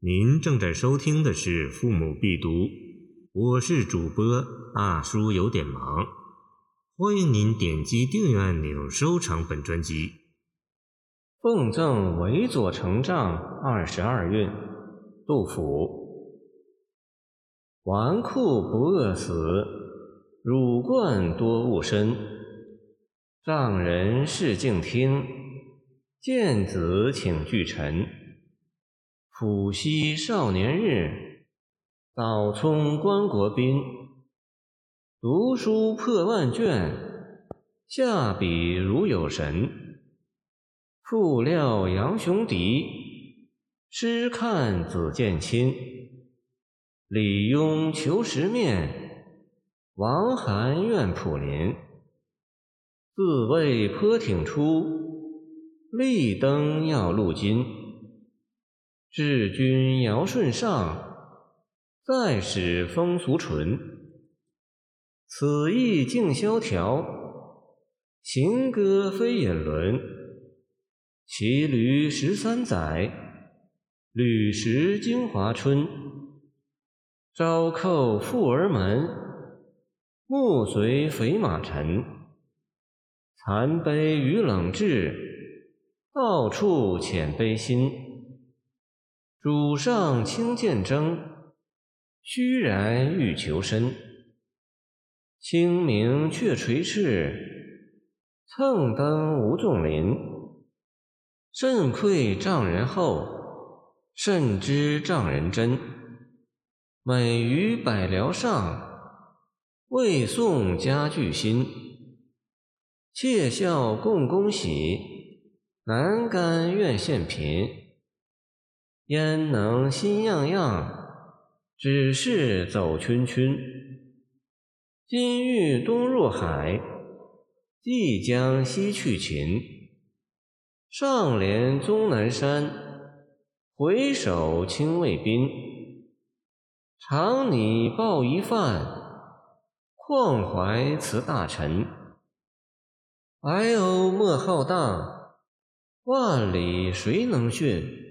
您正在收听的是《父母必读》，我是主播大叔，有点忙。欢迎您点击订阅按钮，收藏本专辑。奉赠韦佐成丈二十二韵，杜甫。纨绔不饿死，乳冠多误身。丈人事静听，见子请具陈。浦西少年日，早聪关国宾。读书破万卷，下笔如有神。复料杨雄敌，诗看子建亲。李庸求时面，王涵愿普林。自谓颇挺出，立登要路金。治君尧舜上，再使风俗淳。此意静萧条，行歌非隐伦。骑驴十三载，履石京华春。朝叩富儿门，暮随肥马尘。残悲与冷炙，到处遣悲心。主上轻剑征，虚然欲求身。清明却垂翅，蹭登无纵林。甚愧丈人厚，甚知丈人真。美于百僚上，未送家具新。窃笑共恭喜，难甘愿献贫。焉能心样样，只是走群群。今欲东入海，即将西去秦。上连终南山，回首清渭滨。常拟抱一饭，况怀辞大臣。哀鸥莫浩荡，万里谁能驯？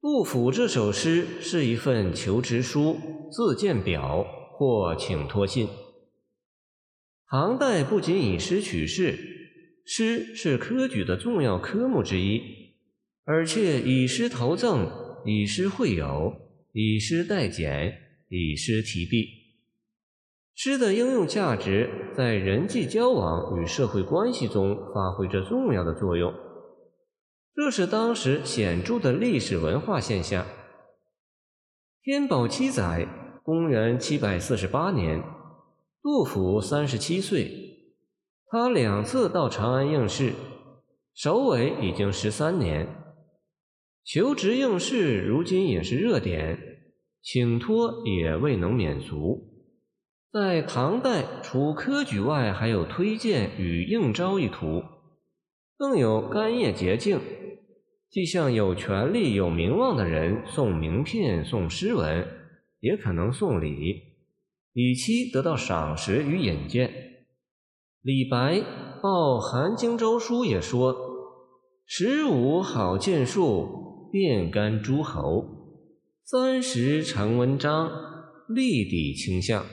杜甫这首诗是一份求职书、自荐表或请托信。唐代不仅以诗取士，诗是科举的重要科目之一，而且以诗投赠、以诗会友、以诗代简、以诗题壁。诗的应用价值在人际交往与社会关系中发挥着重要的作用。这是当时显著的历史文化现象。天宝七载（公元748年），杜甫三十七岁，他两次到长安应试，首尾已经十三年。求职应试如今也是热点，请托也未能免俗。在唐代，除科举外，还有推荐与应招一途，更有干谒捷径。既向有权力、有名望的人送名片、送诗文，也可能送礼，以期得到赏识与引荐。李白报韩荆州书也说：“十五好剑术，遍干诸侯；三十成文章，立底倾向。”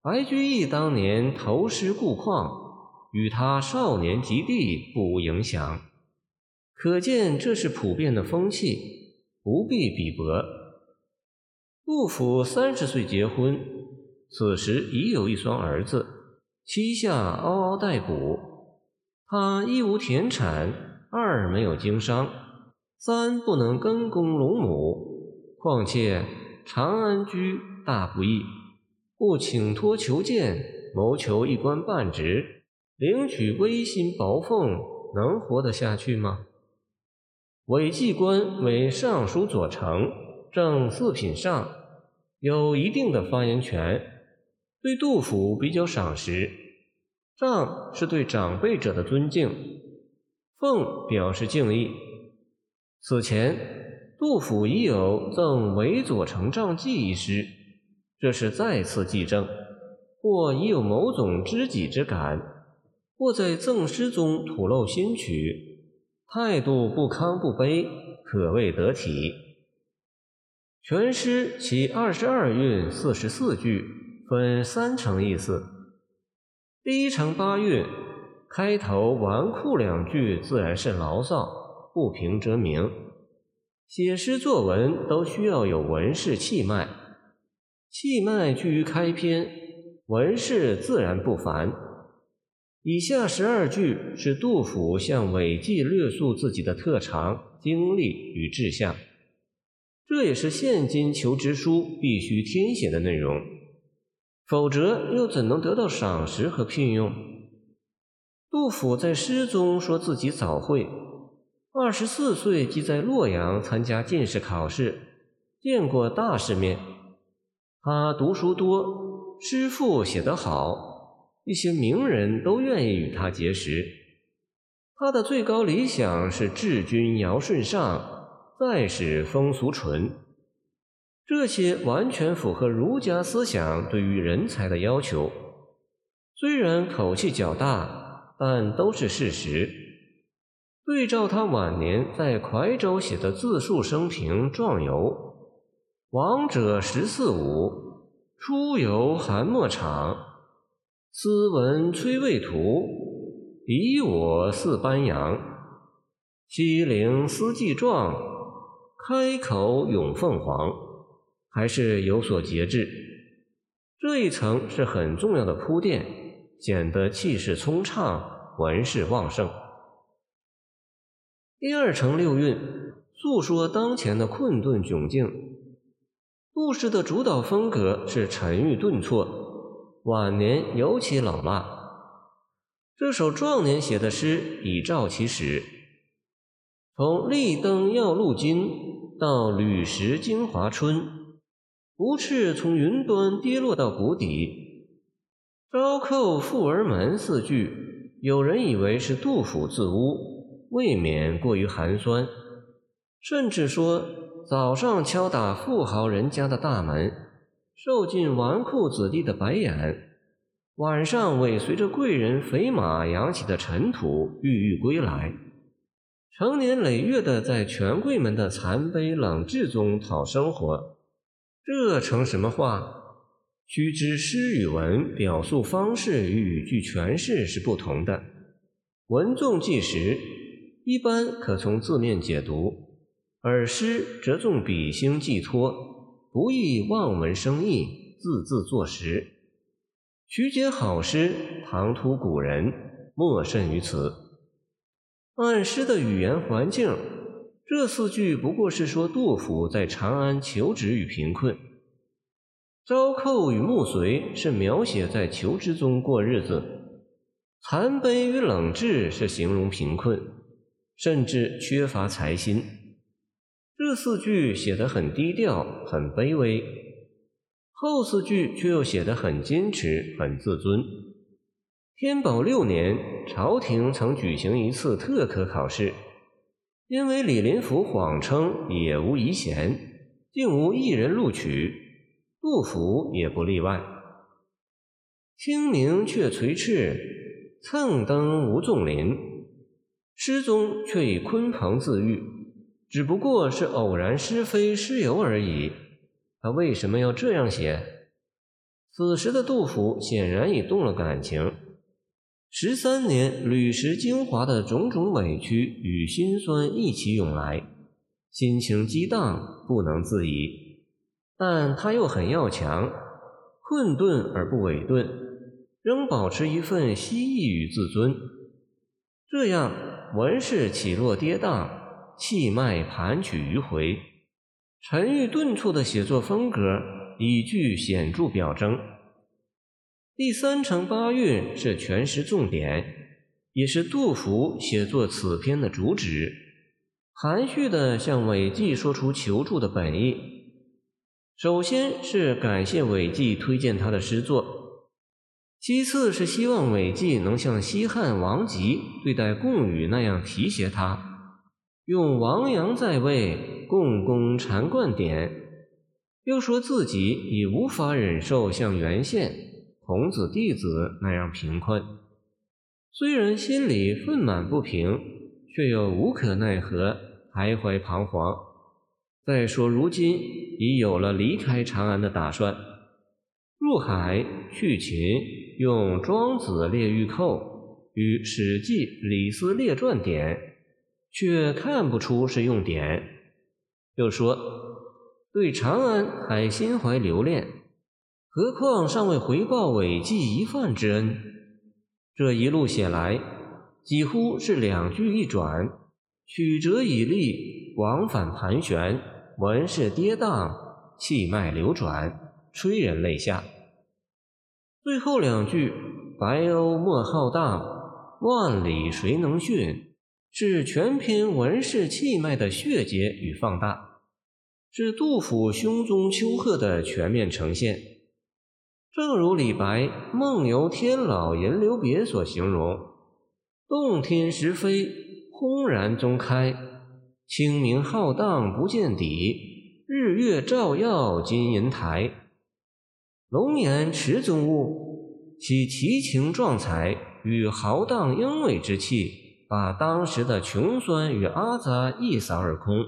白居易当年投师故旷，与他少年及第不无影响。可见这是普遍的风气，不必比薄。杜甫三十岁结婚，此时已有一双儿子，膝下嗷嗷待哺。他一无田产，二没有经商，三不能耕公陇亩。况且长安居大不易，故请托求见，谋求一官半职，领取微薪薄俸，能活得下去吗？韦季官为尚书左丞，正四品上，有一定的发言权，对杜甫比较赏识。丈是对长辈者的尊敬，奉表示敬意。此前，杜甫已有赠韦左丞丈记一诗，这是再次记正，或已有某种知己之感，或在赠诗中吐露心曲。态度不亢不卑，可谓得体。全诗其二十二韵四十四句，分三层意思。第一层八韵，开头纨绔两句自然是牢骚，不平则鸣。写诗作文都需要有文士气脉，气脉居于开篇，文士自然不凡。以下十二句是杜甫向韦纪略述自己的特长、经历与志向。这也是现今求职书必须填写的内容，否则又怎能得到赏识和聘用？杜甫在诗中说自己早会，二十四岁即在洛阳参加进士考试，见过大世面。他读书多，诗赋写得好，一些名人都愿意与他结识。他的最高理想是治君尧舜上。再使风俗淳，这些完全符合儒家思想对于人才的要求。虽然口气较大，但都是事实。对照他晚年在夔州写的自述生平状游：“王者十四五，出游韩墨场，斯文崔魏图，比我似班扬，西陵思季状。”开口咏凤凰，还是有所节制。这一层是很重要的铺垫，显得气势通畅，文势旺盛。第二层六韵，诉说当前的困顿窘境。杜诗的主导风格是沉郁顿挫，晚年尤其老辣。这首壮年写的诗已照其始，从立灯耀路津。到履石精华春，不啻从云端跌落到谷底。朝叩富儿门四句，有人以为是杜甫自污，未免过于寒酸。甚至说，早上敲打富豪人家的大门，受尽纨绔子弟的白眼；晚上尾随着贵人肥马扬起的尘土，郁郁归来。成年累月的在权贵们的残卑冷炙中讨生活，这成什么话？须知诗与文表述方式与语句诠释是不同的。文重纪实，一般可从字面解读；而诗则重笔兴寄托，不宜望文生义，字字作实。曲解好诗，唐突古人，莫甚于此。按诗的语言环境，这四句不过是说杜甫在长安求职与贫困；朝寇与暮随是描写在求职中过日子；残悲与冷炙是形容贫困，甚至缺乏才心。这四句写得很低调、很卑微，后四句却又写得很矜持、很自尊。天宝六年，朝廷曾举行一次特科考试，因为李林甫谎称也无遗贤，竟无一人录取，杜甫也不例外。清明却垂翅，蹭登无纵林。诗中却以鲲鹏自喻，只不过是偶然失飞诗游而已。他为什么要这样写？此时的杜甫显然已动了感情。十三年旅食精华的种种委屈与心酸一起涌来，心情激荡，不能自已。但他又很要强，困顿而不委顿，仍保持一份希翼与自尊。这样文势起落跌宕，气脉盘曲迂回，沉郁顿挫的写作风格已具显著表征。第三层八韵是全诗重点，也是杜甫写作此篇的主旨，含蓄地向韦纪说出求助的本意。首先是感谢韦纪推荐他的诗作，其次是希望韦纪能像西汉王吉对待贡禹那样提携他，用王阳在位，共工禅灌点。又说自己已无法忍受像原宪。孔子弟子那样贫困，虽然心里愤满不平，却又无可奈何，徘徊彷徨。再说如今已有了离开长安的打算，入海去秦，用《庄子》列玉寇与《史记》《李斯列传》点，却看不出是用典。又说对长安还心怀留恋，何况尚未回报韦纪一饭之恩？这一路写来，几乎是两句一转，曲折以立，往返盘旋，文势跌宕，气脉流转，催人泪下。最后两句“白鸥莫浩荡，万里谁能驯”，是全篇文势气脉的血结与放大，是杜甫胸中丘壑的全面呈现。正如李白《梦游天姥吟留别》所形容：“洞天石扉，轰然中开；清明浩荡不见底，日月照耀金银台。龙颜池中物，其奇情壮采与豪荡英伟之气，把当时的穷酸与阿杂一扫而空，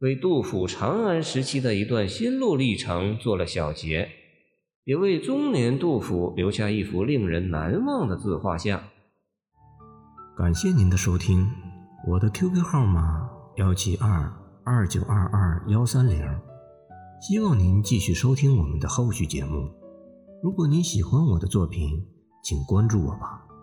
为杜甫长安时期的一段心路历程做了小结。”也为中年杜甫留下一幅令人难忘的自画像。感谢您的收听，我的 QQ 号码幺七二二九二二幺三零，希望您继续收听我们的后续节目。如果您喜欢我的作品，请关注我吧。